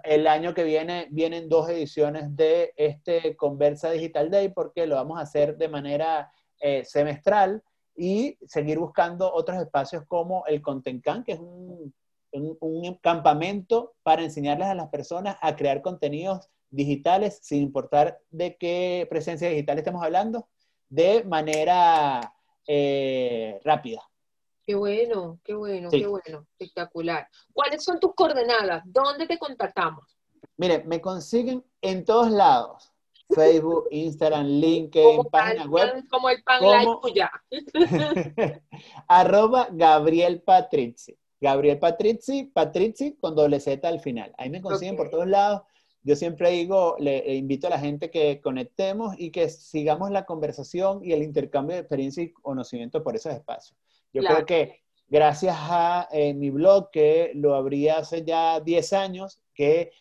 el año que viene vienen dos ediciones de este Conversa Digital Day porque lo vamos a hacer de manera eh, semestral y seguir buscando otros espacios como el Contencan, que es un, un, campamento para enseñarles a las personas a crear contenidos digitales, sin importar de qué presencia digital estemos hablando, de manera eh, rápida. Qué bueno, qué bueno, qué bueno, espectacular. ¿Cuáles son tus coordenadas? ¿Dónde te contactamos? Mire, me consiguen en todos lados. Facebook, Instagram, LinkedIn, página web. Como el pan como, ya. arroba Gabriel Patrizzi. Gabriel Patrizzi, Patrizzi con doble Z al final. Ahí me consiguen por todos lados. Yo siempre digo, le, invito a la gente que conectemos y que sigamos la conversación y el intercambio de experiencia y conocimiento por esos espacios. Yo creo que gracias a eh, mi blog, que lo abrí hace ya 10 años, que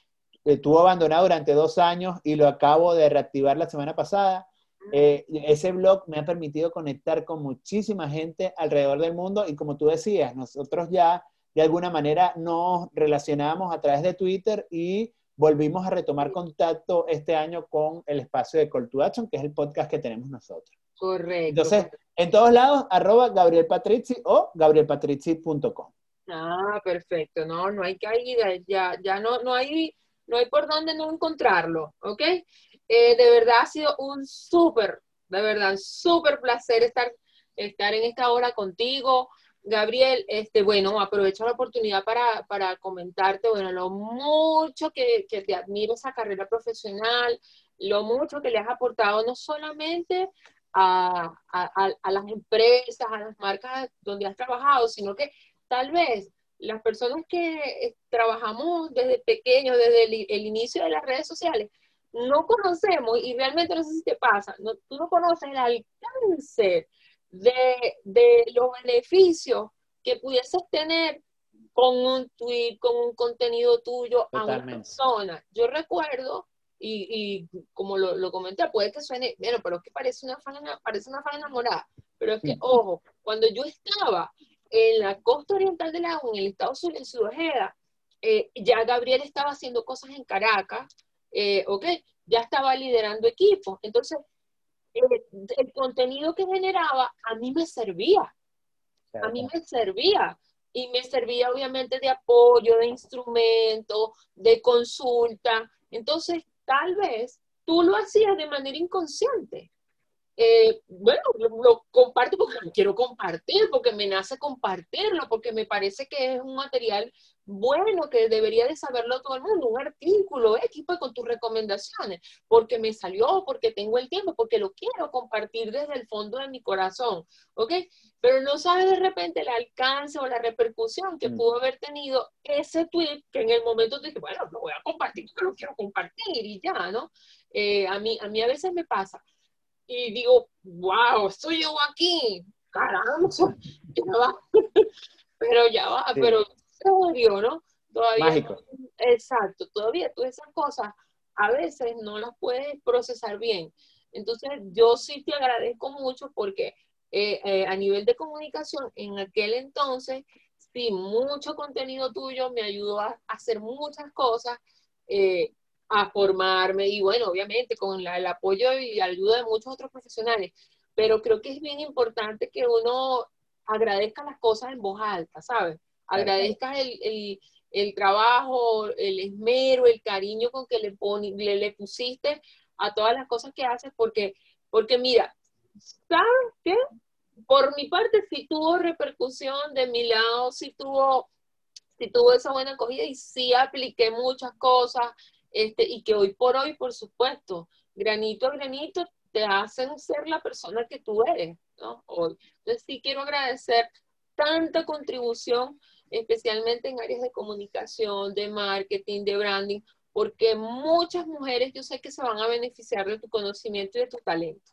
estuvo abandonado durante dos años y lo acabo de reactivar la semana pasada, eh, ese blog me ha permitido conectar con muchísima gente alrededor del mundo y como tú decías, nosotros ya de alguna manera nos relacionamos a través de Twitter y volvimos a retomar contacto este año con el espacio de Call to Action, que es el podcast que tenemos nosotros. Correcto. Entonces, en todos lados, arroba Gabriel Patrizzi o gabrielpatrizzi.com. Ah, perfecto. No, no hay caída. Ya, ya no, no hay no hay por dónde no encontrarlo, ¿ok? Eh, de verdad ha sido un súper, de verdad, súper placer estar, estar en esta hora contigo. Gabriel, este, bueno, aprovecho la oportunidad para, para comentarte, bueno, lo mucho que, que, te admiro esa carrera profesional, lo mucho que le has aportado no solamente a, a, a, las empresas, a las marcas donde has trabajado, sino que tal vez las personas que trabajamos desde pequeños, desde el, el inicio de las redes sociales, no conocemos, y realmente no sé si te pasa, no, tú no conoces el alcance de, de los beneficios que pudieses tener con un tweet, con un contenido tuyo a una persona. Yo recuerdo, y, y como lo, lo, comenté, puede que suene, bueno, pero es que parece una fan, parece una fan enamorada, pero es que, ojo, cuando yo estaba en la costa oriental del agua, en el estado sur, en Sudojeda, eh, ya Gabriel estaba haciendo cosas en Caracas, eh, ok, ya estaba liderando equipos. Entonces, el contenido que generaba a mí me servía. A mí me servía. Y me servía obviamente de apoyo, de instrumento, de consulta. Entonces, tal vez tú lo hacías de manera inconsciente. Eh, bueno, lo, comparto porque lo quiero compartir, porque me nace compartirlo, porque me parece que es un material bueno que debería de saberlo todo el mundo, un artículo equipo con tus recomendaciones, porque me salió, porque tengo el tiempo, porque lo quiero compartir desde el fondo de mi corazón, ¿ok? Pero no sabes de repente el alcance o la repercusión que mm. pudo haber tenido ese tweet que en el momento te dije, bueno, lo voy a compartir porque lo quiero compartir y ya, ¿no? Eh, a, mí, a mí a veces me pasa y digo, wow, estoy yo aquí, caramba, ya va, pero ya va, pero serio, ¿no? Todavía, Mágico. Exacto, todavía todas esas cosas a veces no las puedes procesar bien. Entonces, yo sí te agradezco mucho porque eh, eh, a nivel de comunicación, en aquel entonces, sí, mucho contenido tuyo me ayudó a, hacer muchas cosas. Eh, a formarme y bueno, obviamente con el apoyo y la ayuda de muchos otros profesionales, pero creo que es bien importante que uno agradezca las cosas en voz alta, ¿sabes? Agradezcas el, el, el, trabajo, el esmero, el cariño con que le, le, le, pusiste a todas las cosas que haces, porque, porque mira, ¿sabes qué? Por mi parte sí tuvo repercusión, de mi lado sí tuvo, sí tuvo esa buena acogida y sí apliqué muchas cosas, este, y que hoy por hoy, por supuesto, granito a granito te hacen ser la persona que tú eres, ¿no? Hoy. Entonces sí quiero agradecer tanta contribución, especialmente en áreas de comunicación, de marketing, de branding, porque muchas mujeres yo sé que se van a beneficiar de tu conocimiento y de tu talento.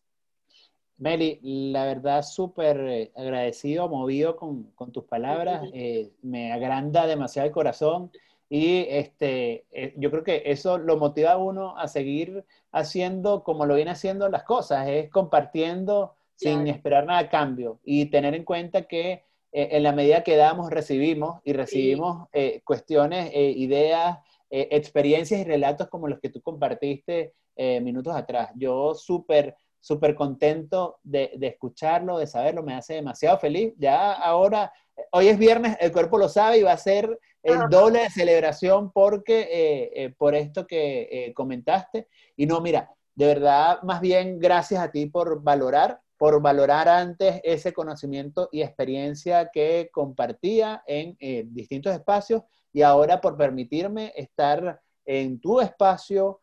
Meli, la verdad súper eh, agradecido, movido con, con tus palabras, eh, me agranda demasiado el corazón y este, eh, yo creo que eso lo motiva a uno a seguir haciendo como lo viene haciendo las cosas, es compartiendo sin esperar nada a cambio y tener en cuenta que eh, en la medida que damos, recibimos y recibimos eh, cuestiones, ideas, experiencias y relatos como los que tú compartiste minutos atrás. Yo súper súper contento de, de, escucharlo, de saberlo, me hace demasiado feliz. Ya ahora, hoy es viernes, el cuerpo lo sabe y va a ser el doble de celebración porque, eh, eh, por esto que eh, comentaste. Y no, mira, de verdad, más bien gracias a ti por valorar, por valorar antes ese conocimiento y experiencia que compartía en distintos espacios y ahora por permitirme estar en tu espacio,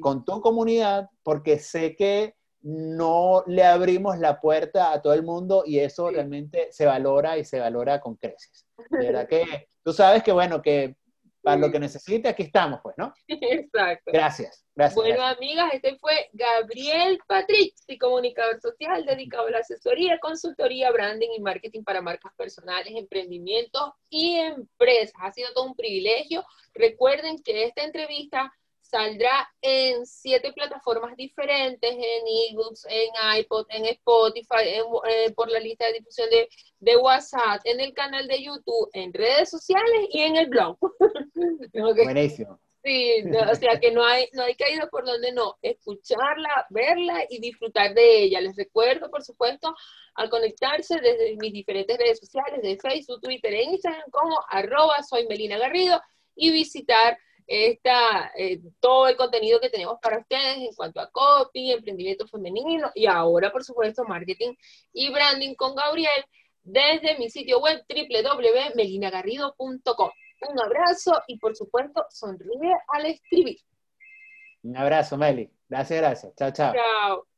con tu comunidad, porque sé que no le abrimos la puerta a todo el mundo y eso realmente se valora y se valora con creces. De verdad que tú sabes que, bueno, que para lo que necesite, aquí estamos, pues, ¿no? Exacto. Gracias, gracias. Bueno, amigas, este fue Gabriel Patrick, comunicador social dedicado a la asesoría, consultoría, branding y marketing para marcas personales, emprendimientos y empresas. Ha sido todo un privilegio. Recuerden que esta entrevista saldrá en siete plataformas diferentes, en ebooks, en iPod, en Spotify, eh, por la lista de difusión de, de, WhatsApp, en el canal de YouTube, en redes sociales y en el blog. Buenísimo. Sí, o sea que no hay, no hay caída por donde no, escucharla, verla y disfrutar de ella. Les recuerdo, por supuesto, al conectarse desde mis diferentes redes sociales, de Facebook, Twitter e Instagram, como arroba soy Melina Garrido, y visitar esta, eh, todo el contenido que tenemos para ustedes en cuanto a copy, emprendimiento femenino y ahora, por supuesto, marketing y branding con Gabriel desde mi sitio web www.melinagarrido.com. Un abrazo y, por supuesto, sonríe al escribir. Un abrazo, Meli. Gracias, gracias. Chao, chao. Chao.